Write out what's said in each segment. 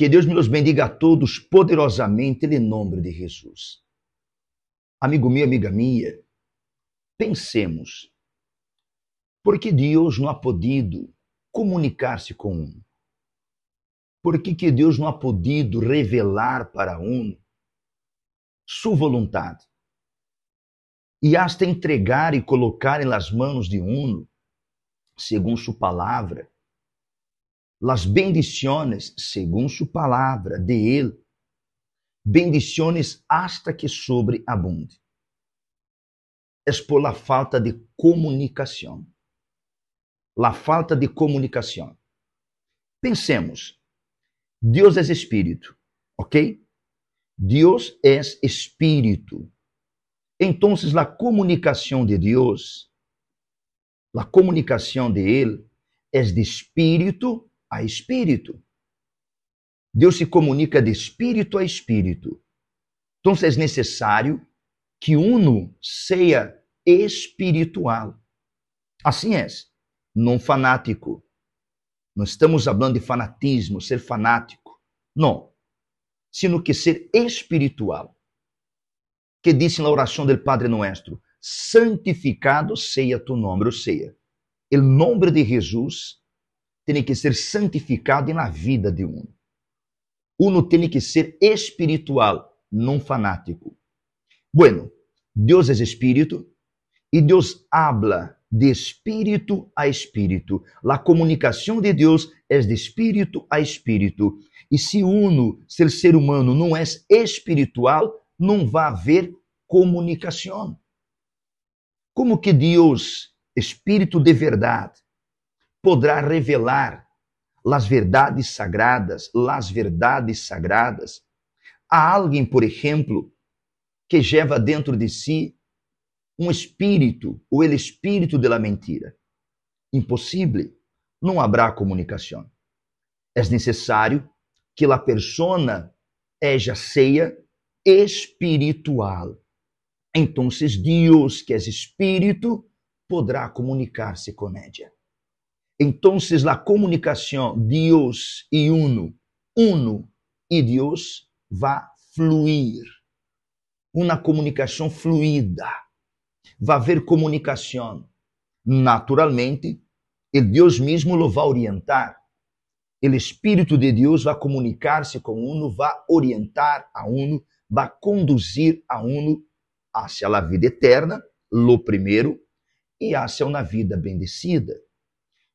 Que Deus los bendiga a todos poderosamente em nome de Jesus. Amigo meu, amiga minha, pensemos. Por que Deus não ha podido comunicar-se com um? Por que, que Deus não ha podido revelar para um sua vontade? E hasta entregar e colocar nas mãos de um, segundo sua palavra, las bendiciones, según su palabra, de Él, bendiciones hasta que sobreabunde. Es por la falta de comunicação. La falta de comunicação. Pensemos, Deus é espírito, ok? Deus é espírito. Então, a comunicação de Deus, a comunicação de Ele, é de espírito a espírito. Deus se comunica de espírito a espírito. Então é necessário que uno seja espiritual. Assim é, não fanático. Não estamos falando de fanatismo, ser fanático. Não. Sino que ser espiritual. Que disse na oração do Padre Nuestro: santificado seja tu nome, ou seja, o nome de Jesus tem que ser santificado na vida de um. Uno tem que ser espiritual, não fanático. Bueno, Deus é espírito e Deus habla de espírito a espírito. A comunicação de Deus é de espírito a espírito. E se uno, se o ser humano não é espiritual, não vai haver comunicação. Como que Deus, espírito de verdade, poderá revelar as verdades sagradas, as verdades sagradas a alguém, por exemplo, que leva dentro de si um espírito, ou o espírito da mentira. Impossível, não haverá comunicação. É necessário que a persona ella seja espiritual. Então, Deus, que é espírito, poderá comunicar-se com ella. Entonces la comunicación Dios y uno, uno y Dios va a fluir. Uma comunicação fluida. Vai haver comunicação. Naturalmente, o Deus mesmo lo vai orientar. O Espírito de Deus vai comunicar-se com uno, vai orientar a uno, vai conduzir a uno hacia a vida eterna, lo primeiro, e hacia uma vida bendecida.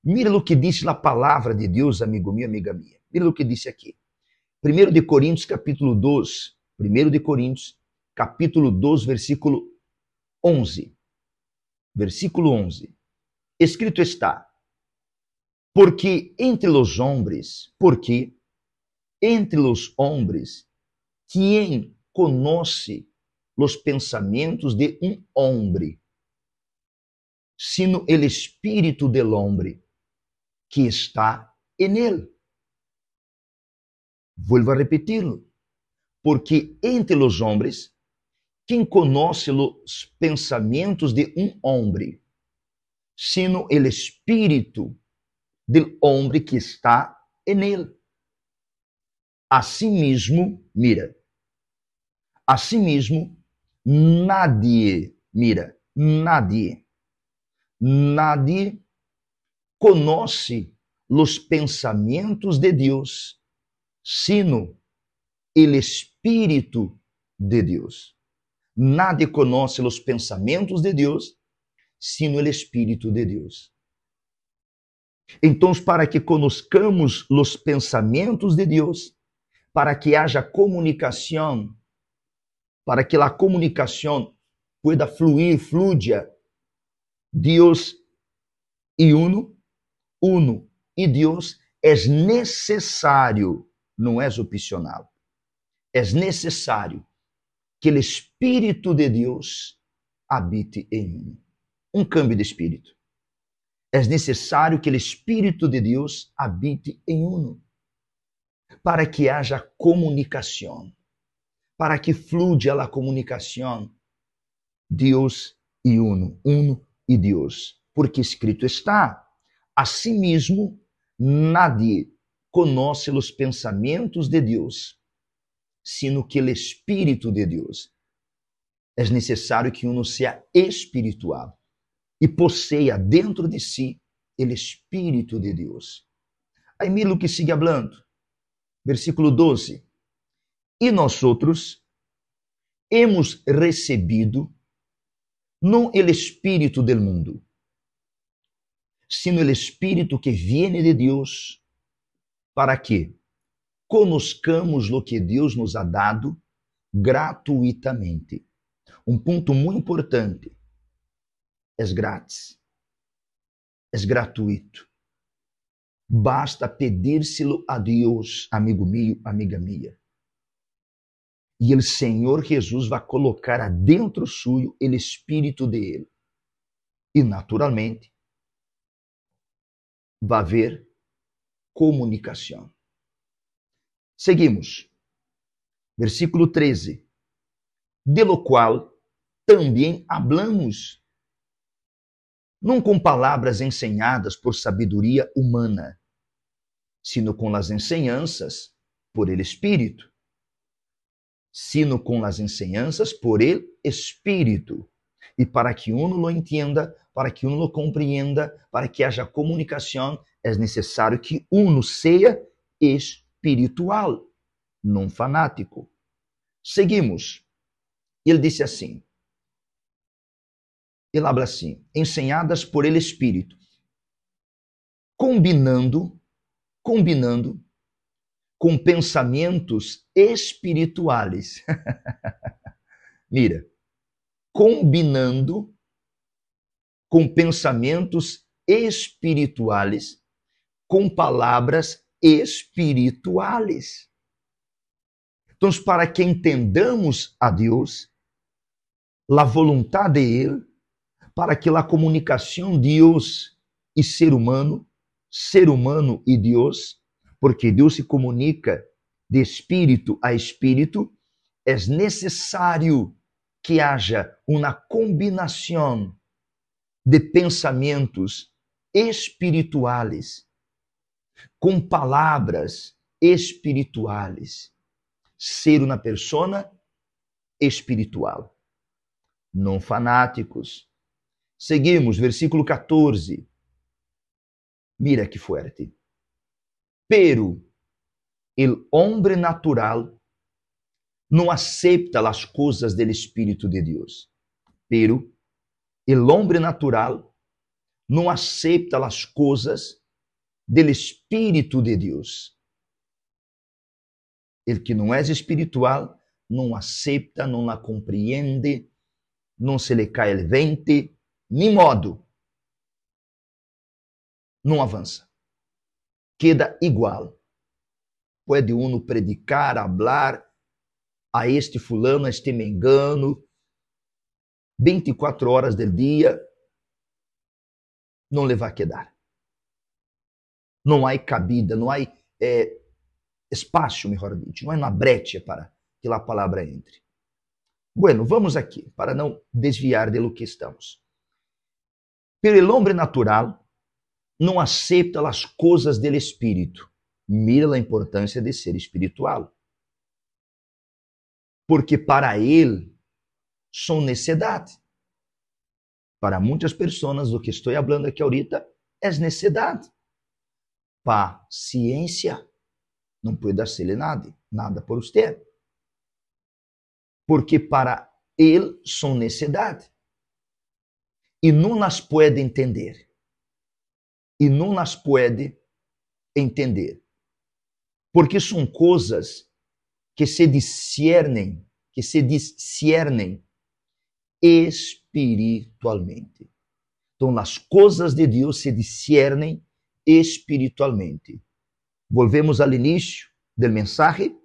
Mira o que disse a palavra de Deus, amigo meu, amiga minha. Mira o que disse aqui. 1 de Coríntios, capítulo 12. 1 de Coríntios, capítulo 12, versículo 11. Versículo 11. Escrito está: Porque entre os homens, porque entre os homens, quem conhece os pensamentos de um homem, sino el espírito del homem que está en él. Vuelvo a repetirlo. Porque entre los hombres, quem conoce los pensamentos de um homem, sino el espírito del homem que está en él. Asimismo, mira, asimismo, nadie, mira, nadie, nadie conoce los pensamentos de Deus, sino el Espírito de Deus. Nadie conoce los pensamentos de Deus, sino el Espírito de Deus. Então, para que conozcamos os pensamentos de Deus, para que haja comunicação, para que a comunicação pueda fluir, fluya, Deus e uno uno. E Deus é necessário, não é opcional. É necessário que o Espírito de Deus habite em mim. Um câmbio de espírito. É necessário que o Espírito de Deus habite em uno, para que haja comunicação, para que fluya a comunicação. Deus e uno, uno e Deus, porque escrito está: Mesmo, nadie conoce os pensamentos de Deus, sino que o Espírito de Deus. É necessário que uno seja espiritual e posseia dentro de si o Espírito de Deus. Aí mira o que sigue hablando. Versículo 12. E nós outros hemos recebido não o Espírito del mundo, sino o Espírito que viene de Deus, para que conozcamos o que Deus nos ha dado gratuitamente. Um ponto muito importante. É grátis. É gratuito. Basta pedírselo a Deus, amigo meu, amiga minha. E o Senhor Jesus vai colocar adentro suyo o espírito dele. E naturalmente vai haver comunicação. Seguimos. Versículo 13. De lo qual também hablamos, não com palavras ensinadas por sabedoria humana, sino com as enseñanças por el Espírito, sino com as enseñanças por el Espírito. E para que uno lo entenda, para que uno lo compreenda, para que haja comunicação, é necessário que uno seja espiritual, não fanático. Seguimos. Ele disse assim: ele habla assim, ensinadas por ele Espírito, combinando, combinando com pensamentos espirituais. Mira, combinando com pensamentos espirituais, com palavras espirituais. Então, para que entendamos a Deus, a vontade de Ele, para que a comunicação Deus e ser humano, ser humano e Deus, porque Deus se comunica de espírito a espírito, é necessário que haja uma combinação de pensamentos espirituais com palavras espirituais. Ser uma persona espiritual. Não fanáticos, Seguimos, versículo 14. Mira que fuerte. Pero el hombre natural não acepta as coisas del Espírito de Deus. Pero el hombre natural não acepta as coisas del Espírito de Deus. El que não é espiritual não acepta, não la compreende, não se le cai el nem modo, não avança. Queda igual. Pode uno predicar, hablar a este fulano, a este mengano, 24 horas do dia, não le vai quedar. Não há cabida, não há é, espaço, melhor dito, não há uma brecha para que a palavra entre. Bueno, vamos aqui, para não desviar de lo que estamos. Pero el hombre natural não aceita as coisas do espírito. Mira a importância de ser espiritual. Porque para ele são necessidade. Para muitas pessoas, o que estou falando aqui ahorita é necessidade. Paciência. Não pode hacerle nada, nada por você. Porque para ele são necessidade e não nas pode entender. E não nas pode entender. Porque são coisas que se discernem, que se discernem espiritualmente. Então, as coisas de Deus se discernem espiritualmente. Volvemos ao início do mensagem,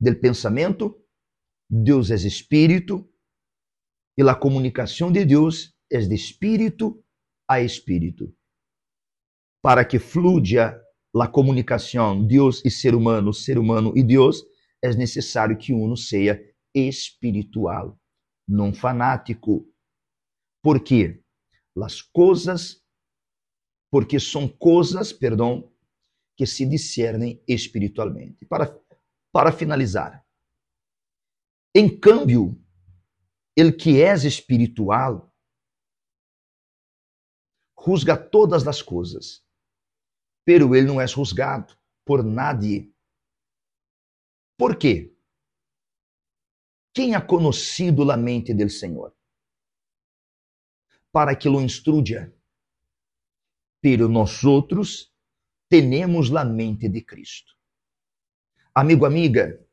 do pensamento. Deus é espírito e a comunicação de Deus é de espírito a espírito. Para que fluya a comunicação Deus e ser humano, ser humano e Deus, é necessário que uno seja espiritual, não fanático. Por quê? As coisas, porque são coisas, perdão, que se discernem espiritualmente. Para, para finalizar, em câmbio, ele que é espiritual, juzga todas as coisas, pero ele não é juzgado por nadie. Por quê? Quem ha conhecido a mente do Senhor? Para que lo instruya. Pero nós outros temos a mente de Cristo. Amigo, amiga,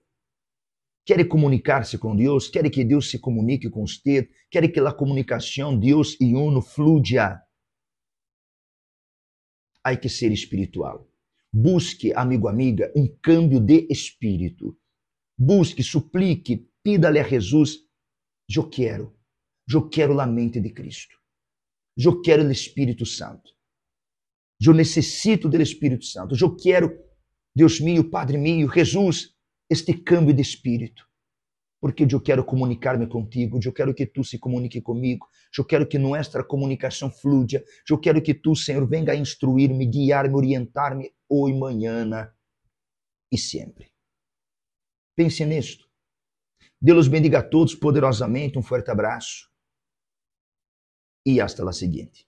quer comunicar-se com Deus? Quer que Deus se comunique com você? Quer que a comunicação Deus e uno fluya? Há que ser espiritual. Busque, amigo, amiga, um câmbio de espírito. Busque, suplique, pida-lhe a Jesus: Eu quero, eu quero a mente de Cristo. Eu quero o Espírito Santo. Eu necessito do Espírito Santo. Eu quero, Deus meu, Padre meu, Jesus, este câmbio de espírito. Porque eu quero comunicar-me contigo, eu quero que tu se comunique comigo, eu quero que nossa comunicação fluya, eu quero que tu, Senhor, venga a instruir-me, guiar-me, orientar-me hoje, manhã e sempre. Pense nisto. Deus bendiga a todos poderosamente, um forte abraço e hasta la seguinte.